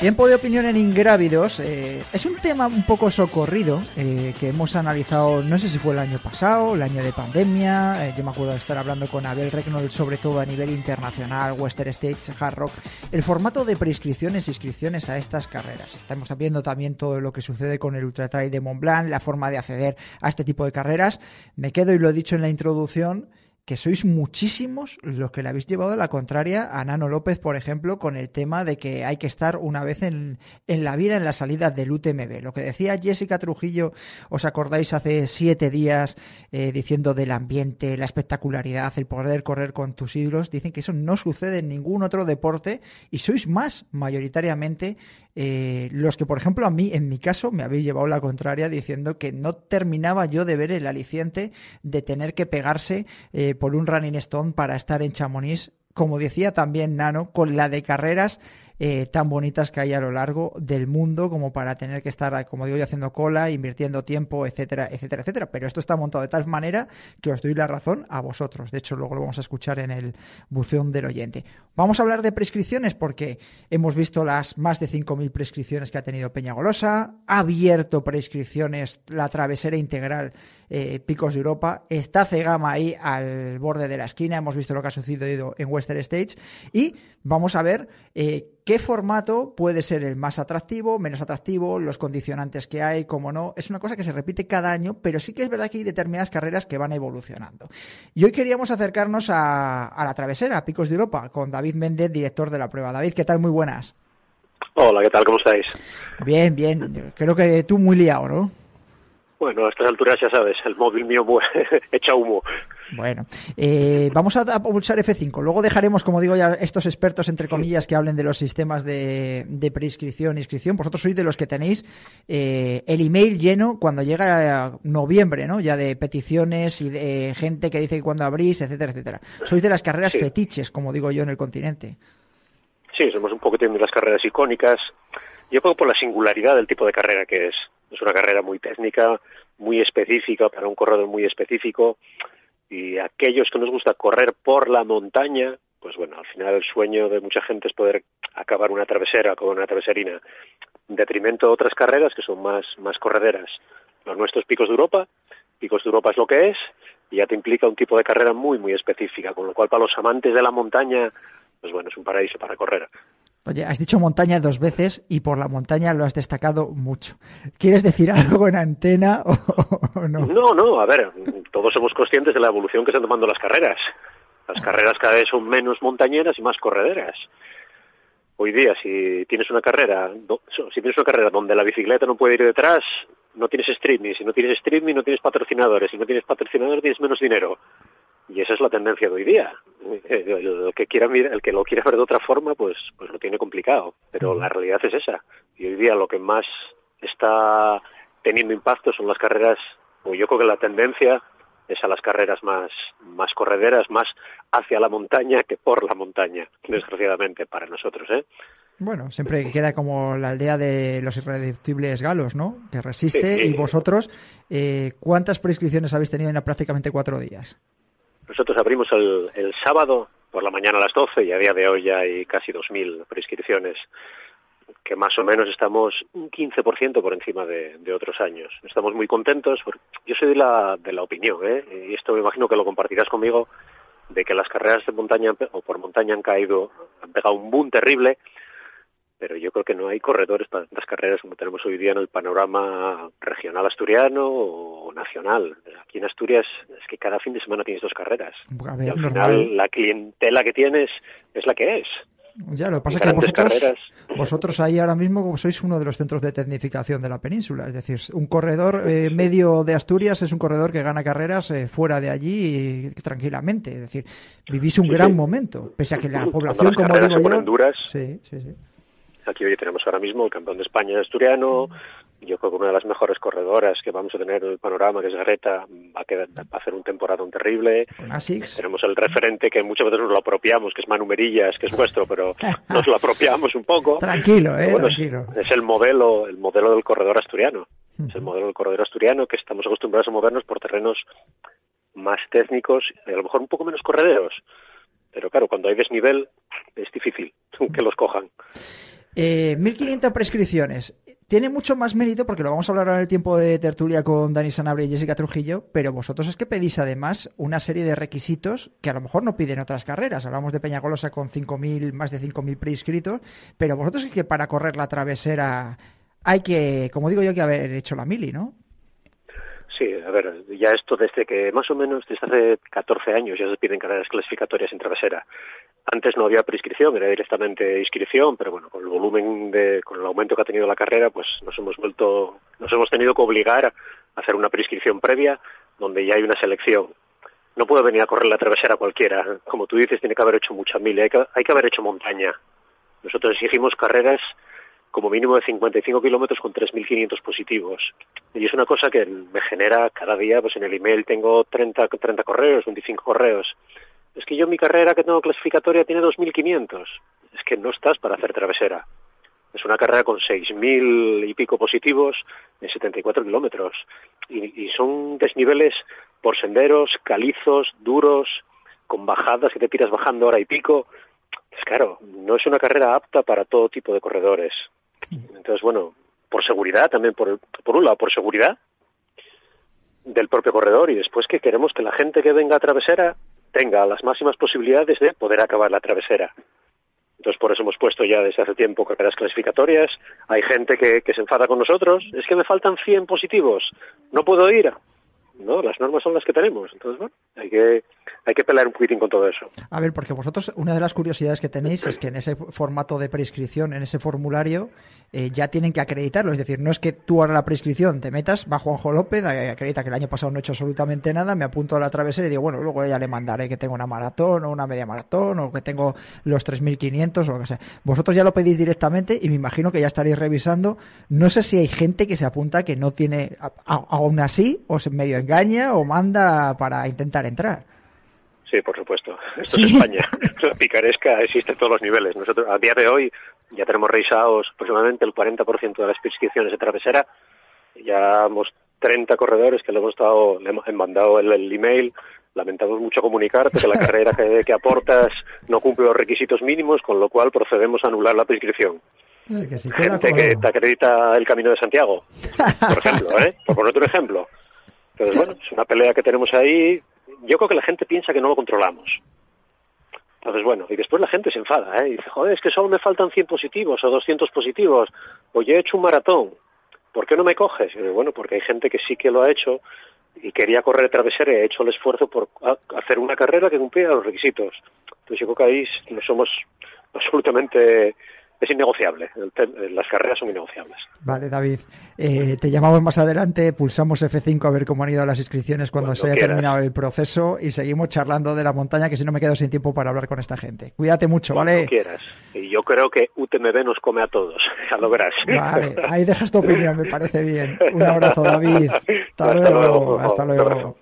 Tiempo de opinión en ingrávidos. eh, es un tema un poco socorrido eh, que hemos analizado, no sé si fue el año pasado, el año de pandemia. eh, yo me acuerdo de estar hablando con Abel Recknold, sobre todo a nivel internacional, Western States, Hard Rock. El formato de prescripciones e inscripciones a estas carreras. Estamos viendo también todo lo que sucede con el Ultra Trail de Mont Blanc, la forma de acceder a este tipo de carreras. Me quedo, y lo he dicho en la introducción, que sois muchísimos los que le habéis llevado a la contraria a Nano López, por ejemplo, con el tema de que hay que estar una vez en, en la vida en la salida del UTMB. Lo que decía Jessica Trujillo, ¿os acordáis hace siete días eh, diciendo del ambiente, la espectacularidad, el poder correr con tus ídolos? Dicen que eso no sucede en ningún otro deporte y sois más mayoritariamente eh, los que, por ejemplo, a mí, en mi caso, me habéis llevado la contraria diciendo que no terminaba yo de ver el aliciente de tener que pegarse eh, por un running stone para estar en Chamonix, como decía también Nano, con la de carreras eh, tan bonitas que hay a lo largo del mundo como para tener que estar, como digo yo, haciendo cola, invirtiendo tiempo, etcétera, etcétera, etcétera. Pero esto está montado de tal manera que os doy la razón a vosotros. De hecho, luego lo vamos a escuchar en el buceón del oyente. Vamos a hablar de prescripciones porque hemos visto las más de 5.000 prescripciones que ha tenido Peñagolosa, ha abierto prescripciones la travesera integral eh, Picos de Europa, está Cegama ahí al borde de la esquina, hemos visto lo que ha sucedido en Western States y vamos a ver eh, qué formato puede ser el más atractivo, menos atractivo, los condicionantes que hay, como no. Es una cosa que se repite cada año, pero sí que es verdad que hay determinadas carreras que van evolucionando. Y hoy queríamos acercarnos a, a la travesera, a Picos de Europa, con David Méndez, director de la prueba. David, ¿qué tal? Muy buenas. Hola, ¿qué tal? ¿Cómo estáis? Bien, bien. Creo que tú muy liado, ¿no? Bueno, a estas alturas ya sabes, el móvil mío mu- echa humo. Bueno, eh, vamos a, a pulsar F5. Luego dejaremos, como digo ya, estos expertos, entre comillas, que hablen de los sistemas de, de preinscripción e inscripción. Vosotros sois de los que tenéis eh, el email lleno cuando llega noviembre, ¿no? Ya de peticiones y de gente que dice que cuando abrís, etcétera, etcétera. Sois de las carreras Sí. fetiches, como digo yo, en el continente. Sí, somos un poquitín de las carreras icónicas. Yo creo por la singularidad del tipo de carrera que es. Es una carrera muy técnica, muy específica, para un corredor muy específico. Y aquellos que nos gusta correr por la montaña, pues bueno, al final el sueño de mucha gente es poder acabar una travesera, con una traveserina, en detrimento de otras carreras que son más, más correderas. Los nuestros picos de Europa, picos de Europa es lo que es, y ya te implica un tipo de carrera muy, muy específica, con lo cual para los amantes de la montaña, pues bueno, es un paraíso para correr. Oye, has dicho montaña dos veces y por la montaña lo has destacado mucho. ¿Quieres decir algo en antena o, no? No, no, a ver, todos somos conscientes de la evolución que están tomando las carreras. Las carreras cada vez son menos montañeras y más correderas. Hoy día, si tienes una carrera, si tienes una carrera donde la bicicleta no puede ir detrás, no tienes streaming. Si no tienes streaming, no tienes patrocinadores. Si no tienes patrocinadores, tienes menos dinero. Y esa es la tendencia de hoy día. El que quiera el que lo quiera ver de otra forma, pues, pues lo tiene complicado. Pero la realidad es esa. Y hoy día lo que más está teniendo impacto son las carreras, o yo creo que la tendencia es a las carreras más, más correderas, más hacia la montaña que por la montaña, desgraciadamente para nosotros, ¿eh? Bueno, siempre queda como la aldea de los irreductibles galos, ¿no? Que resiste. Y vosotros, eh, ¿cuántas prescripciones habéis tenido en prácticamente cuatro días? Nosotros abrimos el, el, sábado por la mañana a las 12 y a día de hoy ya hay casi 2.000 prescripciones que más o menos estamos un 15% por encima de, otros años. Estamos muy contentos. Porque yo soy de la, de la opinión, ¿eh? y esto me imagino que lo compartirás conmigo, de que las carreras de montaña o por montaña han caído, han pegado un boom terrible, pero yo creo que no hay corredores para tantas carreras como tenemos hoy día en el panorama regional asturiano o nacional. Aquí en Asturias es que cada fin de semana tienes dos carreras. y al final la clientela que tienes es la que es. Ya, lo que pasa es que vosotros, vosotros ahí ahora mismo sois uno de los centros de tecnificación de la península. Es decir, un corredor eh, medio de Asturias es un corredor que gana carreras eh, fuera de allí tranquilamente. Es decir, vivís un gran momento, pese a que la población, como digo yo... sí, sí, sí. Aquí hoy tenemos ahora mismo el campeón de España asturiano, yo creo que una de las mejores corredoras que vamos a tener en el panorama, que es Garreta, va a, hacer un temporadón terrible. Tenemos el referente que muchas veces nos lo apropiamos, que es Manu Merillas, que es vuestro, pero nos lo apropiamos un poco. Tranquilo, eh, tranquilo. Es, el modelo, el modelo del corredor asturiano. Es el modelo del corredor asturiano que estamos acostumbrados a movernos por terrenos más técnicos a lo mejor un poco menos correderos. Pero claro, cuando hay desnivel es difícil que los cojan. Eh, 1.500 prescripciones. Tiene mucho más mérito porque lo vamos a hablar ahora en el tiempo de tertulia con Dani Sanabria y Jessica Trujillo, pero vosotros es que pedís además una serie de requisitos que a lo mejor no piden otras carreras. Hablamos de Peñagolosa con 5.000, más de 5.000 prescritos, pero vosotros es que para correr la travesera hay que, como digo yo, que haber hecho la mili, ¿no? Sí, a ver, ya esto desde que más o menos desde hace 14 años ya se piden carreras clasificatorias en travesera. Antes no había prescripción, era directamente inscripción, pero bueno, con el volumen de, con el aumento que ha tenido la carrera, pues nos hemos vuelto, nos hemos tenido que obligar a hacer una prescripción previa donde ya hay una selección. No puedo venir a correr la travesera cualquiera. Como tú dices, tiene que haber hecho mucha milla, hay que, hay que haber hecho montaña. Nosotros exigimos carreras como mínimo de 55 kilómetros con 3.500 positivos. Y es una cosa que me genera cada día, pues en el email tengo 30, 30 correos, 25 correos. Es que yo mi carrera que tengo clasificatoria tiene 2.500. Es que no estás para hacer travesera. Es una carrera con 6.000 y pico positivos en 74 kilómetros. Y, son desniveles por senderos, calizos, duros, con bajadas que te tiras bajando hora y pico. Pues claro, no es una carrera apta para todo tipo de corredores. Entonces, bueno, por seguridad también, por, por un lado, por seguridad del propio corredor y después que queremos que la gente que venga a travesera tenga las máximas posibilidades de poder acabar la travesera. Entonces, por eso hemos puesto ya desde hace tiempo carreras clasificatorias. Hay gente que, que se enfada con nosotros. Es que me faltan 100 positivos. No puedo ir. No, las normas son las que tenemos. Entonces, bueno, hay que, hay que pelear un poquitín con todo eso. A ver, porque vosotros, una de las curiosidades que tenéis es que en ese formato de prescripción, en ese formulario, eh, ya tienen que acreditarlo. Es decir, no es que tú ahora la prescripción te metas, va Juanjo López, acredita que el año pasado no he hecho absolutamente nada, me apunto a la travesera y digo, bueno, luego ya le mandaré que tengo una maratón o una media maratón o que tengo los 3.500 o lo que sea. Vosotros ya lo pedís directamente y me imagino que ya estaréis revisando. No sé si hay gente que se apunta que no tiene, aún así, o se medio engaña o manda para intentar entrar. Sí, por supuesto. Esto es España. La picaresca existe en todos los niveles. Nosotros, a día de hoy, Ya tenemos revisados aproximadamente el 40% de las prescripciones de travesera. Ya hemos 30 corredores que le hemos dado, le hemos mandado el, el email. Lamentamos mucho comunicarte que la carrera que, que, aportas no cumple los requisitos mínimos, con lo cual procedemos a anular la prescripción. Que si Gente que te acredita el Camino de Santiago, por ejemplo, ¿eh? por poner otro ejemplo. Entonces, bueno, es una pelea que tenemos ahí. Yo creo que la gente piensa que no lo controlamos. Entonces, bueno, y después la gente se enfada, ¿eh? Y dice, joder, es que solo me faltan 100 positivos o 200 positivos. O yo he hecho un maratón. ¿Por qué no me coges? Bueno, porque hay gente que sí que lo ha hecho y quería correr travesera y ha hecho el esfuerzo por hacer una carrera que cumpliera los requisitos. Entonces yo creo que ahí no somos absolutamente es innegociable. Las carreras son innegociables. Vale, David. Eh, te llamamos más adelante, pulsamos F5 a ver cómo han ido las inscripciones cuando, cuando se haya quieras. terminado el proceso y seguimos charlando de la montaña, que si no me quedo sin tiempo para hablar con esta gente. Cuídate mucho, cuando ¿vale? quieras. Y yo creo que UTMB nos come a todos, ya lo verás. Vale, ahí dejas tu opinión, me parece bien. Un abrazo, David. Hasta, Hasta luego. luego. Hasta luego.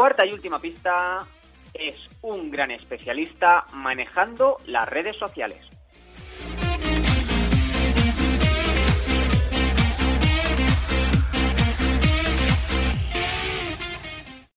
Cuarta y última pista es un gran especialista manejando las redes sociales.